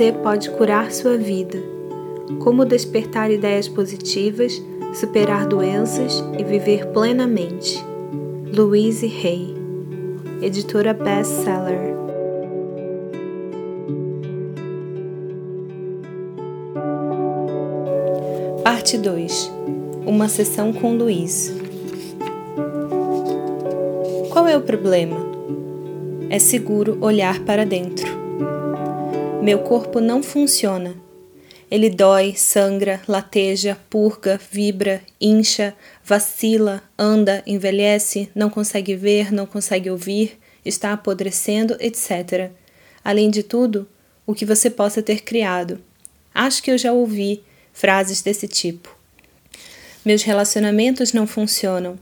você pode curar sua vida. Como despertar ideias positivas, superar doenças e viver plenamente. Louise Hay, editora Bestseller. Parte 2 Uma sessão com Luiz. Qual é o problema? É seguro olhar para dentro. Meu corpo não funciona. Ele dói, sangra, lateja, purga, vibra, incha, vacila, anda, envelhece, não consegue ver, não consegue ouvir, está apodrecendo, etc. Além de tudo, o que você possa ter criado. Acho que eu já ouvi frases desse tipo. Meus relacionamentos não funcionam.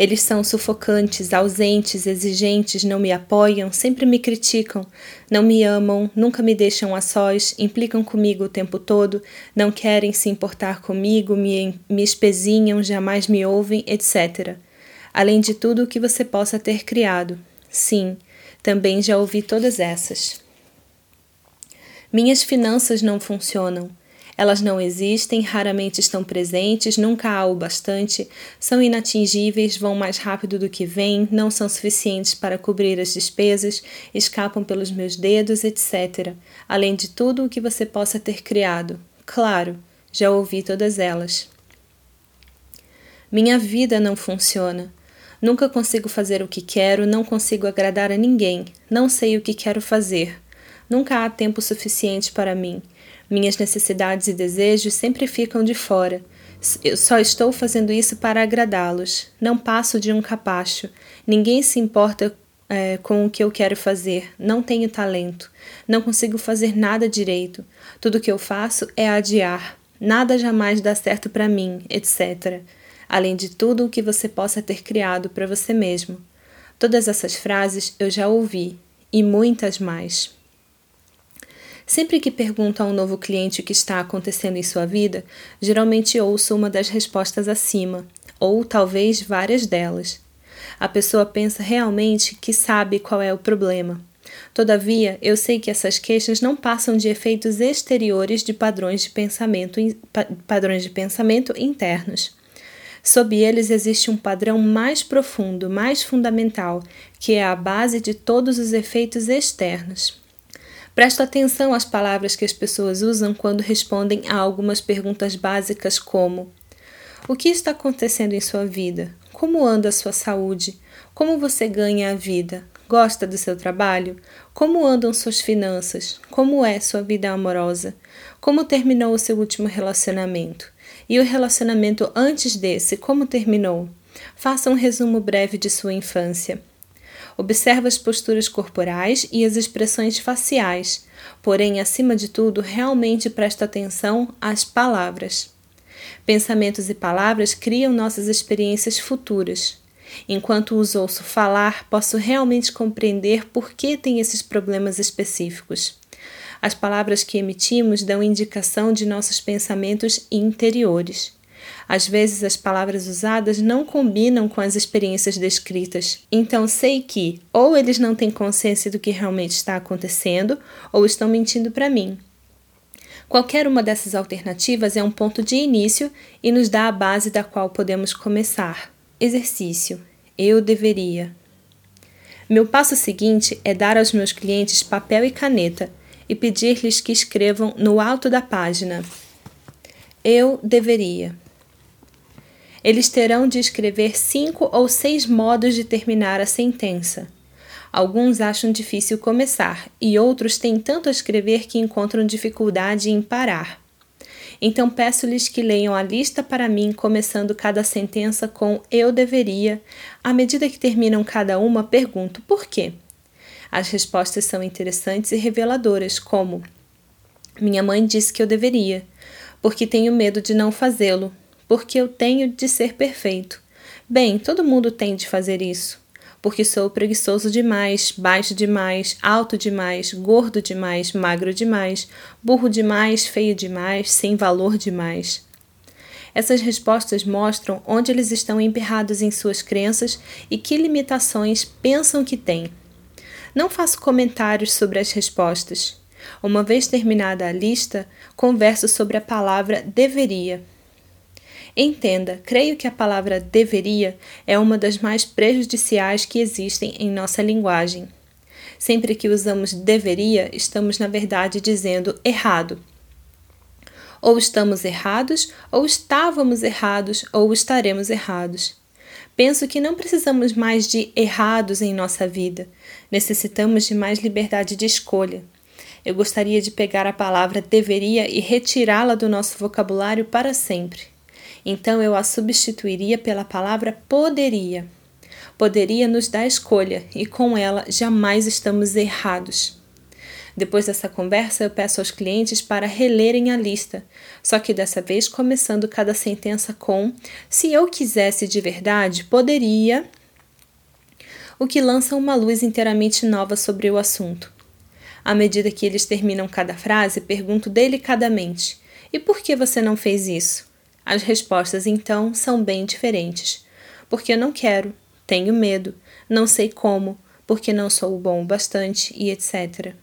Eles são sufocantes, ausentes, exigentes, não me apoiam, sempre me criticam, não me amam, nunca me deixam a sós, implicam comigo o tempo todo, não querem se importar comigo, me, me espezinham, jamais me ouvem, etc. Além de tudo o que você possa ter criado. Sim, também já ouvi todas essas. Minhas finanças não funcionam. Elas não existem, raramente estão presentes, nunca há o bastante, são inatingíveis, vão mais rápido do que vêm, não são suficientes para cobrir as despesas, escapam pelos meus dedos, etc. Além de tudo o que você possa ter criado. Claro, já ouvi todas elas. Minha vida não funciona. Nunca consigo fazer o que quero, não consigo agradar a ninguém, não sei o que quero fazer. Nunca há tempo suficiente para mim. Minhas necessidades e desejos sempre ficam de fora. Eu só estou fazendo isso para agradá-los. Não passo de um capacho. Ninguém se importa é, com o que eu quero fazer. Não tenho talento. Não consigo fazer nada direito. Tudo que eu faço é adiar. Nada jamais dá certo para mim, etc. Além de tudo o que você possa ter criado para você mesmo. Todas essas frases eu já ouvi, e muitas mais. Sempre que pergunto a um novo cliente o que está acontecendo em sua vida, geralmente ouço uma das respostas acima, ou talvez várias delas. A pessoa pensa realmente que sabe qual é o problema. Todavia, eu sei que essas queixas não passam de efeitos exteriores de padrões de pensamento, padrões de pensamento internos. Sob eles existe um padrão mais profundo, mais fundamental, que é a base de todos os efeitos externos. Presto atenção às palavras que as pessoas usam quando respondem a algumas perguntas básicas como: O que está acontecendo em sua vida? Como anda a sua saúde? Como você ganha a vida? Gosta do seu trabalho? Como andam suas finanças? Como é sua vida amorosa? Como terminou o seu último relacionamento? E o relacionamento antes desse, como terminou? Faça um resumo breve de sua infância. Observa as posturas corporais e as expressões faciais, porém, acima de tudo, realmente presta atenção às palavras. Pensamentos e palavras criam nossas experiências futuras. Enquanto os ouço falar, posso realmente compreender por que tem esses problemas específicos. As palavras que emitimos dão indicação de nossos pensamentos interiores. Às vezes as palavras usadas não combinam com as experiências descritas. Então sei que ou eles não têm consciência do que realmente está acontecendo ou estão mentindo para mim. Qualquer uma dessas alternativas é um ponto de início e nos dá a base da qual podemos começar. Exercício. Eu deveria. Meu passo seguinte é dar aos meus clientes papel e caneta e pedir-lhes que escrevam no alto da página: Eu deveria. Eles terão de escrever cinco ou seis modos de terminar a sentença. Alguns acham difícil começar e outros têm tanto a escrever que encontram dificuldade em parar. Então peço-lhes que leiam a lista para mim, começando cada sentença com eu deveria. À medida que terminam cada uma, pergunto por quê. As respostas são interessantes e reveladoras, como: Minha mãe disse que eu deveria, porque tenho medo de não fazê-lo, porque eu tenho de ser perfeito. Bem, todo mundo tem de fazer isso. Porque sou preguiçoso demais, baixo demais, alto demais, gordo demais, magro demais, burro demais, feio demais, sem valor demais. Essas respostas mostram onde eles estão emperrados em suas crenças e que limitações pensam que têm. Não faço comentários sobre as respostas. Uma vez terminada a lista, converso sobre a palavra deveria. Entenda, creio que a palavra deveria é uma das mais prejudiciais que existem em nossa linguagem. Sempre que usamos deveria, estamos na verdade dizendo errado. Ou estamos errados, ou estávamos errados, ou estaremos errados. Penso que não precisamos mais de errados em nossa vida, necessitamos de mais liberdade de escolha. Eu gostaria de pegar a palavra deveria e retirá-la do nosso vocabulário para sempre. Então eu a substituiria pela palavra poderia. Poderia nos dar escolha e com ela jamais estamos errados. Depois dessa conversa, eu peço aos clientes para relerem a lista, só que dessa vez começando cada sentença com: se eu quisesse de verdade, poderia. O que lança uma luz inteiramente nova sobre o assunto. À medida que eles terminam cada frase, pergunto delicadamente: E por que você não fez isso? As respostas então são bem diferentes. Porque não quero, tenho medo, não sei como, porque não sou bom o bastante e etc.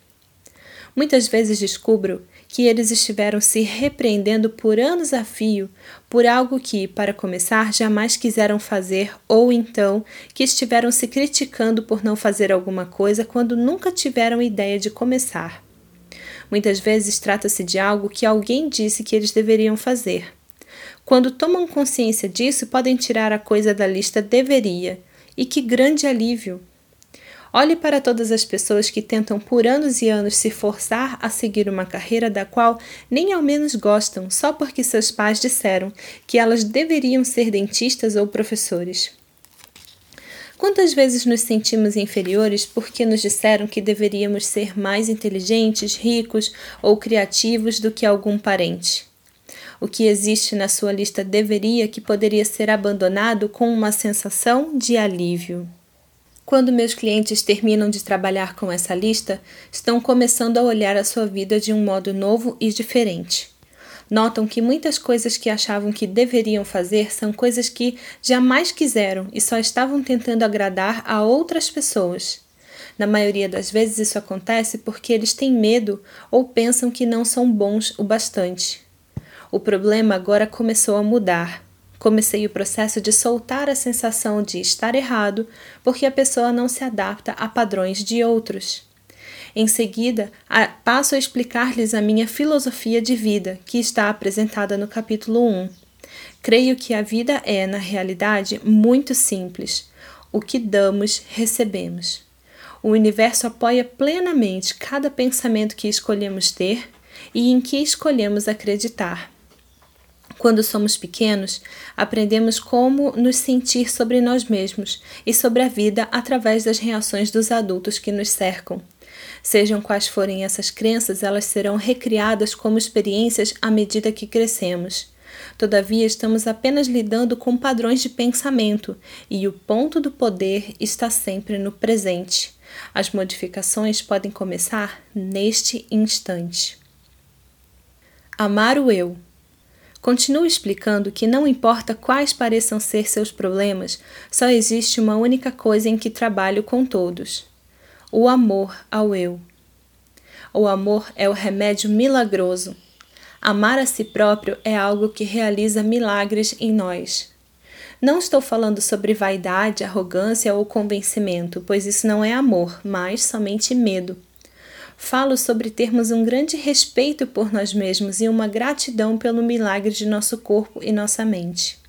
Muitas vezes descubro que eles estiveram se repreendendo por anos a fio por algo que, para começar, jamais quiseram fazer, ou então que estiveram se criticando por não fazer alguma coisa quando nunca tiveram ideia de começar. Muitas vezes trata-se de algo que alguém disse que eles deveriam fazer. Quando tomam consciência disso, podem tirar a coisa da lista deveria. E que grande alívio! Olhe para todas as pessoas que tentam por anos e anos se forçar a seguir uma carreira da qual nem ao menos gostam, só porque seus pais disseram que elas deveriam ser dentistas ou professores. Quantas vezes nos sentimos inferiores porque nos disseram que deveríamos ser mais inteligentes, ricos ou criativos do que algum parente? O que existe na sua lista deveria que poderia ser abandonado com uma sensação de alívio. Quando meus clientes terminam de trabalhar com essa lista, estão começando a olhar a sua vida de um modo novo e diferente. Notam que muitas coisas que achavam que deveriam fazer são coisas que jamais quiseram e só estavam tentando agradar a outras pessoas. Na maioria das vezes isso acontece porque eles têm medo ou pensam que não são bons o bastante. O problema agora começou a mudar. Comecei o processo de soltar a sensação de estar errado porque a pessoa não se adapta a padrões de outros. Em seguida, passo a explicar-lhes a minha filosofia de vida, que está apresentada no capítulo 1. Creio que a vida é, na realidade, muito simples. O que damos, recebemos. O universo apoia plenamente cada pensamento que escolhemos ter e em que escolhemos acreditar. Quando somos pequenos, aprendemos como nos sentir sobre nós mesmos e sobre a vida através das reações dos adultos que nos cercam. Sejam quais forem essas crenças, elas serão recriadas como experiências à medida que crescemos. Todavia, estamos apenas lidando com padrões de pensamento e o ponto do poder está sempre no presente. As modificações podem começar neste instante. Amar o eu. Continuo explicando que não importa quais pareçam ser seus problemas, só existe uma única coisa em que trabalho com todos: o amor ao eu. O amor é o remédio milagroso. Amar a si próprio é algo que realiza milagres em nós. Não estou falando sobre vaidade, arrogância ou convencimento, pois isso não é amor, mas somente medo falo sobre termos um grande respeito por nós mesmos e uma gratidão pelo milagre de nosso corpo e nossa mente.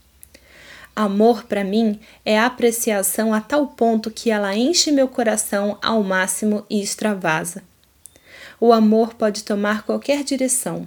Amor, para mim, é apreciação a tal ponto que ela enche meu coração ao máximo e extravasa. O amor pode tomar qualquer direção.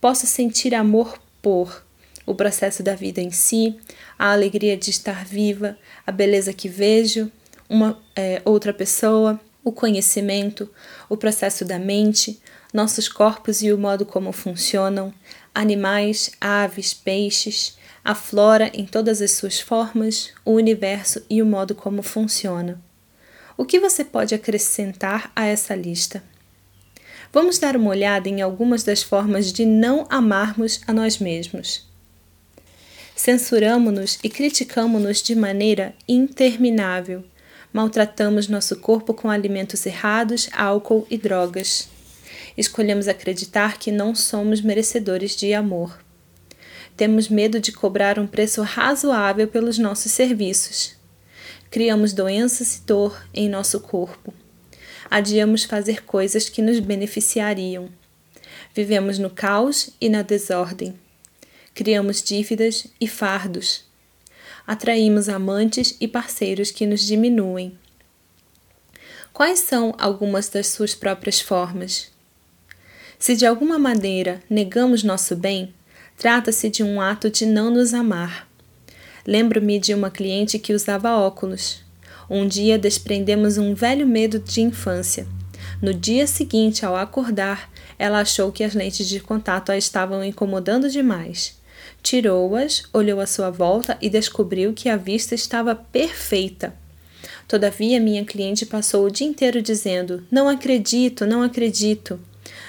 Posso sentir amor por o processo da vida em si, a alegria de estar viva, a beleza que vejo, uma é, outra pessoa, o conhecimento, o processo da mente, nossos corpos e o modo como funcionam, animais, aves, peixes, a flora em todas as suas formas, o universo e o modo como funciona. O que você pode acrescentar a essa lista? Vamos dar uma olhada em algumas das formas de não amarmos a nós mesmos. Censuramos-nos e criticamos-nos de maneira interminável maltratamos nosso corpo com alimentos errados, álcool e drogas. escolhemos acreditar que não somos merecedores de amor. Temos medo de cobrar um preço razoável pelos nossos serviços. Criamos doenças e dor em nosso corpo. Adiamos fazer coisas que nos beneficiariam. Vivemos no caos e na desordem. Criamos dívidas e fardos. Atraímos amantes e parceiros que nos diminuem. Quais são algumas das suas próprias formas? Se de alguma maneira negamos nosso bem, trata-se de um ato de não nos amar. Lembro-me de uma cliente que usava óculos. Um dia desprendemos um velho medo de infância. No dia seguinte, ao acordar, ela achou que as lentes de contato a estavam incomodando demais. Tirou-as, olhou à sua volta e descobriu que a vista estava perfeita. Todavia, minha cliente passou o dia inteiro dizendo: Não acredito, não acredito.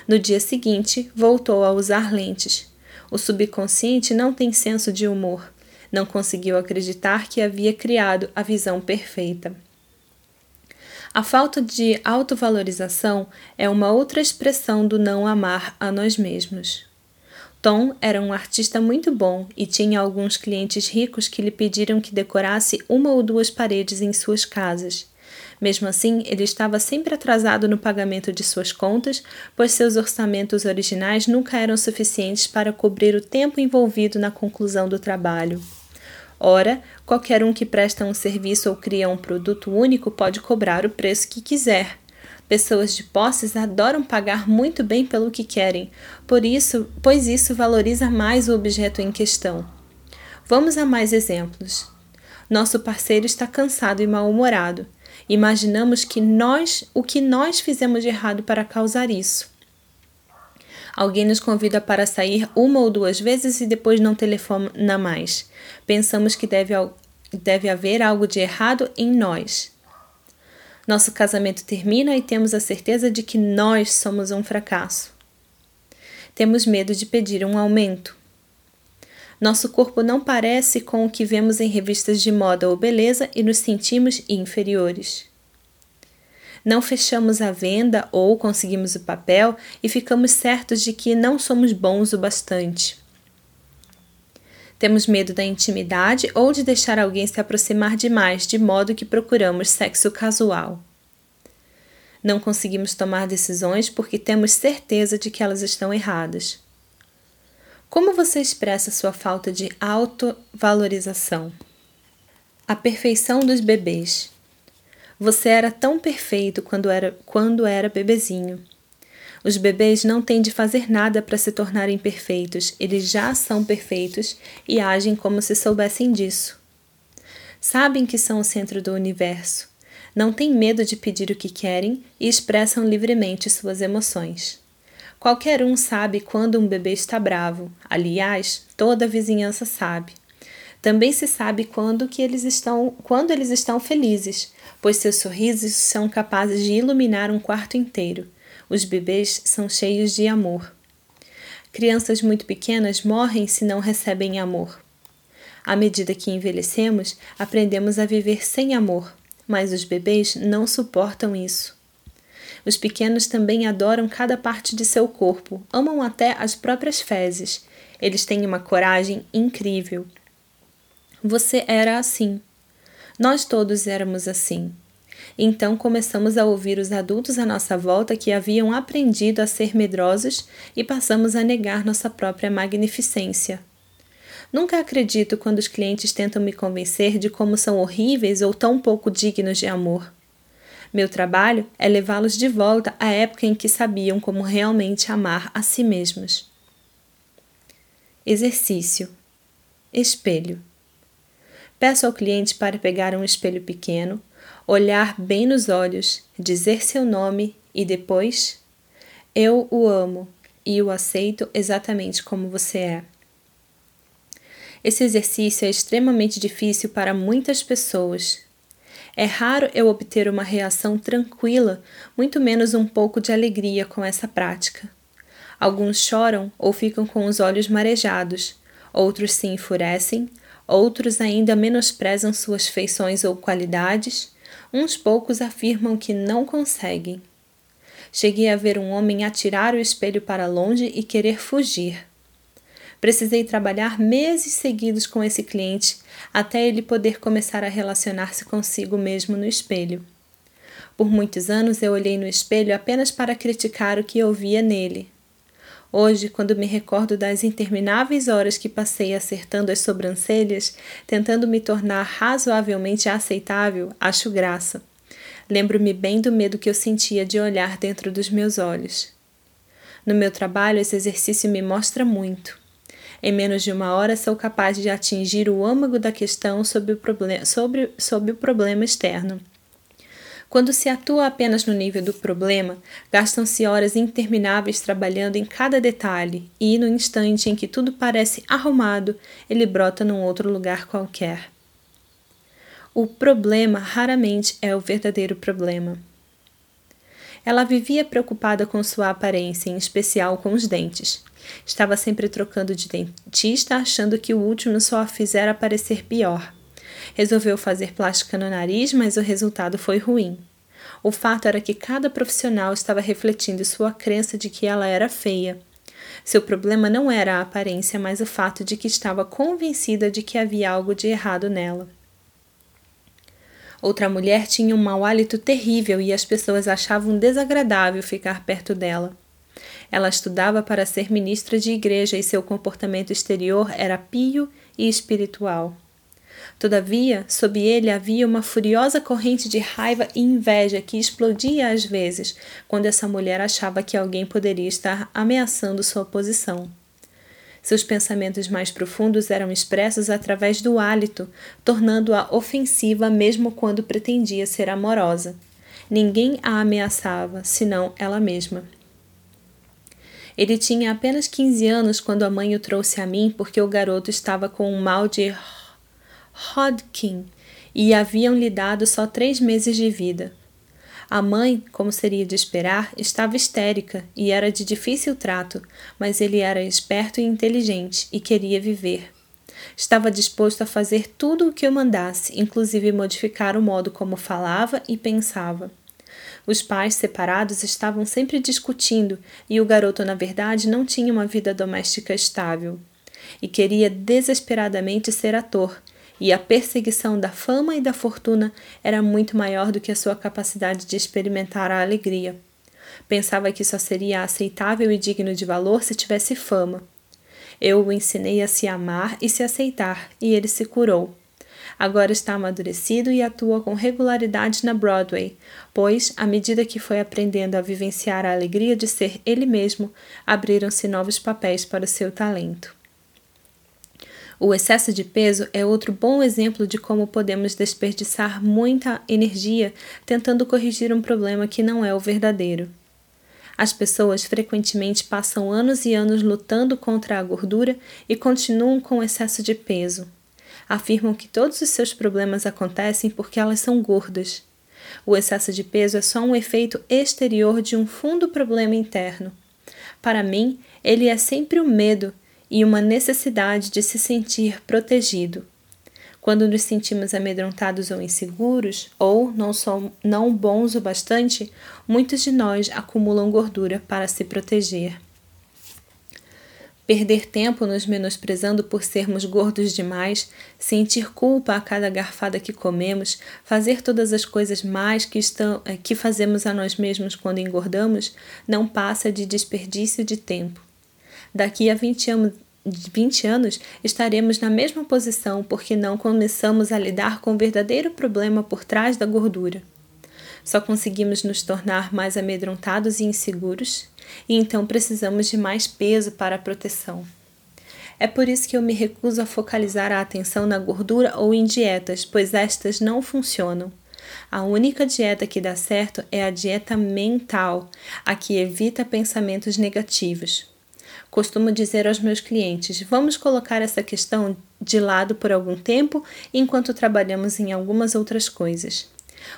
No dia seguinte, voltou a usar lentes. O subconsciente não tem senso de humor. Não conseguiu acreditar que havia criado a visão perfeita. A falta de autovalorização é uma outra expressão do não amar a nós mesmos. Tom era um artista muito bom e tinha alguns clientes ricos que lhe pediram que decorasse uma ou duas paredes em suas casas. Mesmo assim, ele estava sempre atrasado no pagamento de suas contas, pois seus orçamentos originais nunca eram suficientes para cobrir o tempo envolvido na conclusão do trabalho. Ora, qualquer um que presta um serviço ou cria um produto único pode cobrar o preço que quiser. Pessoas de posses adoram pagar muito bem pelo que querem, por isso, pois isso valoriza mais o objeto em questão. Vamos a mais exemplos. Nosso parceiro está cansado e mal-humorado. Imaginamos que nós, o que nós fizemos de errado para causar isso. Alguém nos convida para sair uma ou duas vezes e depois não telefona mais. Pensamos que deve, deve haver algo de errado em nós. Nosso casamento termina e temos a certeza de que nós somos um fracasso. Temos medo de pedir um aumento. Nosso corpo não parece com o que vemos em revistas de moda ou beleza e nos sentimos inferiores. Não fechamos a venda ou conseguimos o papel e ficamos certos de que não somos bons o bastante. Temos medo da intimidade ou de deixar alguém se aproximar demais, de modo que procuramos sexo casual. Não conseguimos tomar decisões porque temos certeza de que elas estão erradas. Como você expressa sua falta de autovalorização? A perfeição dos bebês. Você era tão perfeito quando era, quando era bebezinho. Os bebês não têm de fazer nada para se tornarem perfeitos, eles já são perfeitos e agem como se soubessem disso. Sabem que são o centro do universo, não têm medo de pedir o que querem e expressam livremente suas emoções. Qualquer um sabe quando um bebê está bravo, aliás, toda a vizinhança sabe. Também se sabe quando que eles estão, quando eles estão felizes, pois seus sorrisos são capazes de iluminar um quarto inteiro. Os bebês são cheios de amor. Crianças muito pequenas morrem se não recebem amor. À medida que envelhecemos, aprendemos a viver sem amor, mas os bebês não suportam isso. Os pequenos também adoram cada parte de seu corpo, amam até as próprias fezes. Eles têm uma coragem incrível. Você era assim. Nós todos éramos assim. Então começamos a ouvir os adultos à nossa volta que haviam aprendido a ser medrosos e passamos a negar nossa própria magnificência. Nunca acredito quando os clientes tentam me convencer de como são horríveis ou tão pouco dignos de amor. Meu trabalho é levá-los de volta à época em que sabiam como realmente amar a si mesmos. Exercício: Espelho. Peço ao cliente para pegar um espelho pequeno, olhar bem nos olhos, dizer seu nome e depois: Eu o amo e o aceito exatamente como você é. Esse exercício é extremamente difícil para muitas pessoas. É raro eu obter uma reação tranquila, muito menos um pouco de alegria com essa prática. Alguns choram ou ficam com os olhos marejados, outros se enfurecem, outros ainda menosprezam suas feições ou qualidades, uns poucos afirmam que não conseguem. Cheguei a ver um homem atirar o espelho para longe e querer fugir. Precisei trabalhar meses seguidos com esse cliente até ele poder começar a relacionar-se consigo mesmo no espelho. Por muitos anos eu olhei no espelho apenas para criticar o que eu via nele. Hoje, quando me recordo das intermináveis horas que passei acertando as sobrancelhas, tentando me tornar razoavelmente aceitável, acho graça. Lembro-me bem do medo que eu sentia de olhar dentro dos meus olhos. No meu trabalho, esse exercício me mostra muito. Em menos de uma hora, sou capaz de atingir o âmago da questão sobre o, sobre, sobre o problema externo. Quando se atua apenas no nível do problema, gastam-se horas intermináveis trabalhando em cada detalhe, e no instante em que tudo parece arrumado, ele brota num outro lugar qualquer. O problema raramente é o verdadeiro problema. Ela vivia preocupada com sua aparência, em especial com os dentes. Estava sempre trocando de dentista, achando que o último só a fizera parecer pior. Resolveu fazer plástica no nariz, mas o resultado foi ruim. O fato era que cada profissional estava refletindo sua crença de que ela era feia. Seu problema não era a aparência, mas o fato de que estava convencida de que havia algo de errado nela. Outra mulher tinha um mau hálito terrível e as pessoas achavam desagradável ficar perto dela. Ela estudava para ser ministra de igreja e seu comportamento exterior era pio e espiritual. Todavia, sob ele havia uma furiosa corrente de raiva e inveja que explodia às vezes quando essa mulher achava que alguém poderia estar ameaçando sua posição. Seus pensamentos mais profundos eram expressos através do hálito, tornando-a ofensiva mesmo quando pretendia ser amorosa. Ninguém a ameaçava, senão ela mesma. Ele tinha apenas 15 anos quando a mãe o trouxe a mim porque o garoto estava com um mal de Hodgkin e haviam lhe dado só três meses de vida. A mãe, como seria de esperar, estava histérica e era de difícil trato, mas ele era esperto e inteligente e queria viver. Estava disposto a fazer tudo o que eu mandasse, inclusive modificar o modo como falava e pensava. Os pais separados estavam sempre discutindo e o garoto, na verdade, não tinha uma vida doméstica estável. E queria desesperadamente ser ator, e a perseguição da fama e da fortuna era muito maior do que a sua capacidade de experimentar a alegria. Pensava que só seria aceitável e digno de valor se tivesse fama. Eu o ensinei a se amar e se aceitar, e ele se curou. Agora está amadurecido e atua com regularidade na Broadway, pois, à medida que foi aprendendo a vivenciar a alegria de ser ele mesmo, abriram-se novos papéis para o seu talento. O excesso de peso é outro bom exemplo de como podemos desperdiçar muita energia tentando corrigir um problema que não é o verdadeiro. As pessoas frequentemente passam anos e anos lutando contra a gordura e continuam com excesso de peso. Afirmam que todos os seus problemas acontecem porque elas são gordas. O excesso de peso é só um efeito exterior de um fundo problema interno. Para mim, ele é sempre o medo e uma necessidade de se sentir protegido. Quando nos sentimos amedrontados ou inseguros, ou não, somos, não bons o bastante, muitos de nós acumulam gordura para se proteger. Perder tempo nos menosprezando por sermos gordos demais, sentir culpa a cada garfada que comemos, fazer todas as coisas mais que, estão, eh, que fazemos a nós mesmos quando engordamos, não passa de desperdício de tempo. Daqui a 20 anos, 20 anos estaremos na mesma posição porque não começamos a lidar com o verdadeiro problema por trás da gordura. Só conseguimos nos tornar mais amedrontados e inseguros, e então precisamos de mais peso para a proteção. É por isso que eu me recuso a focalizar a atenção na gordura ou em dietas, pois estas não funcionam. A única dieta que dá certo é a dieta mental, a que evita pensamentos negativos. Costumo dizer aos meus clientes: vamos colocar essa questão de lado por algum tempo enquanto trabalhamos em algumas outras coisas.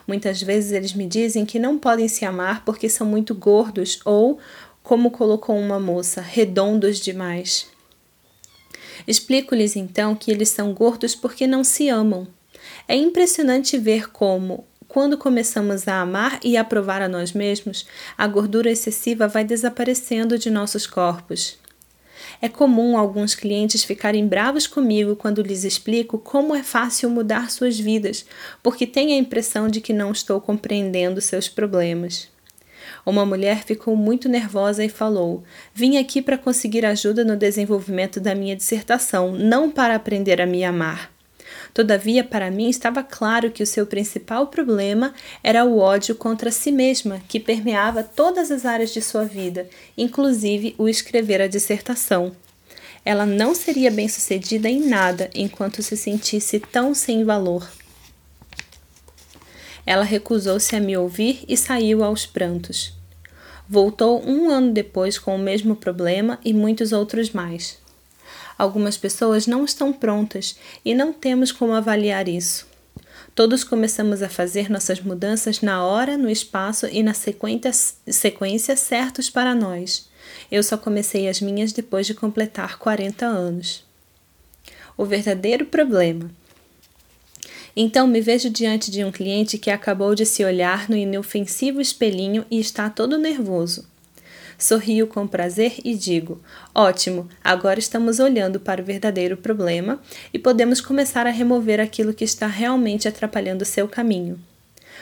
Muitas vezes eles me dizem que não podem se amar porque são muito gordos ou, como colocou uma moça, redondos demais. Explico-lhes então que eles são gordos porque não se amam. É impressionante ver como quando começamos a amar e aprovar a nós mesmos, a gordura excessiva vai desaparecendo de nossos corpos. É comum alguns clientes ficarem bravos comigo quando lhes explico como é fácil mudar suas vidas, porque têm a impressão de que não estou compreendendo seus problemas. Uma mulher ficou muito nervosa e falou: Vim aqui para conseguir ajuda no desenvolvimento da minha dissertação, não para aprender a me amar. Todavia, para mim estava claro que o seu principal problema era o ódio contra si mesma, que permeava todas as áreas de sua vida, inclusive o escrever a dissertação. Ela não seria bem-sucedida em nada enquanto se sentisse tão sem valor. Ela recusou-se a me ouvir e saiu aos prantos. Voltou um ano depois com o mesmo problema e muitos outros mais. Algumas pessoas não estão prontas e não temos como avaliar isso. Todos começamos a fazer nossas mudanças na hora, no espaço e na sequência, certos para nós. Eu só comecei as minhas depois de completar 40 anos. O verdadeiro problema. Então me vejo diante de um cliente que acabou de se olhar no inofensivo espelhinho e está todo nervoso. Sorrio com prazer e digo: Ótimo, agora estamos olhando para o verdadeiro problema e podemos começar a remover aquilo que está realmente atrapalhando seu caminho.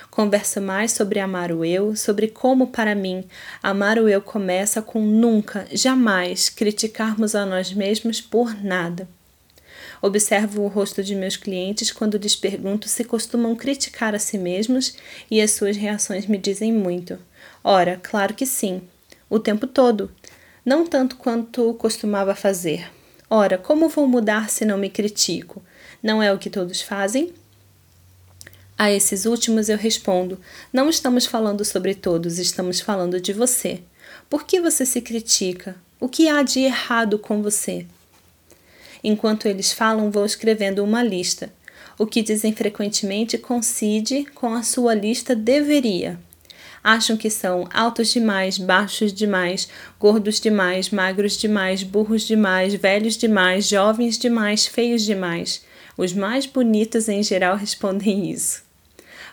Converso mais sobre amar o eu, sobre como, para mim, amar o eu começa com nunca, jamais criticarmos a nós mesmos por nada. Observo o rosto de meus clientes quando lhes pergunto se costumam criticar a si mesmos e as suas reações me dizem muito. Ora, claro que sim, o tempo todo, não tanto quanto costumava fazer. Ora, como vou mudar se não me critico? Não é o que todos fazem? A esses últimos eu respondo: não estamos falando sobre todos, estamos falando de você. Por que você se critica? O que há de errado com você? Enquanto eles falam, vou escrevendo uma lista. O que dizem frequentemente coincide com a sua lista deveria acham que são altos demais, baixos demais, gordos demais, magros demais, burros demais, velhos demais, jovens demais, feios demais. Os mais bonitos em geral respondem isso.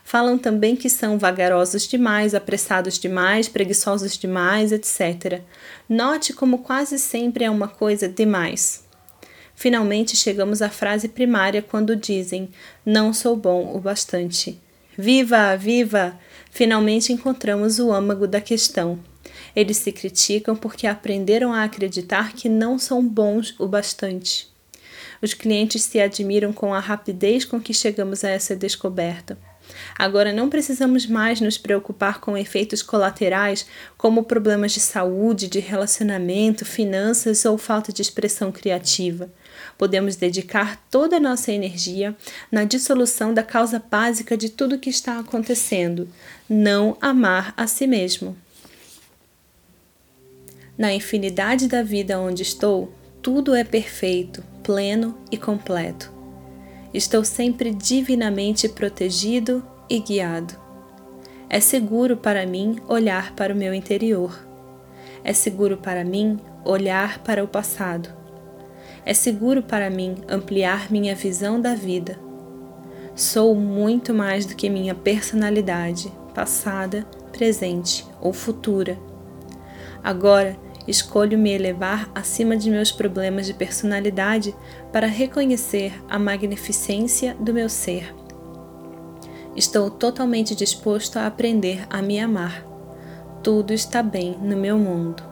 Falam também que são vagarosos demais, apressados demais, preguiçosos demais, etc. Note como quase sempre é uma coisa demais. Finalmente chegamos à frase primária quando dizem: Não sou bom o bastante. Viva, viva! Finalmente encontramos o âmago da questão. Eles se criticam porque aprenderam a acreditar que não são bons o bastante. Os clientes se admiram com a rapidez com que chegamos a essa descoberta. Agora não precisamos mais nos preocupar com efeitos colaterais como problemas de saúde, de relacionamento, finanças ou falta de expressão criativa. Podemos dedicar toda a nossa energia na dissolução da causa básica de tudo o que está acontecendo: não amar a si mesmo. Na infinidade da vida onde estou, tudo é perfeito, pleno e completo. Estou sempre divinamente protegido e guiado. É seguro para mim olhar para o meu interior. É seguro para mim olhar para o passado. É seguro para mim ampliar minha visão da vida. Sou muito mais do que minha personalidade, passada, presente ou futura. Agora escolho me elevar acima de meus problemas de personalidade para reconhecer a magnificência do meu ser. Estou totalmente disposto a aprender a me amar. Tudo está bem no meu mundo.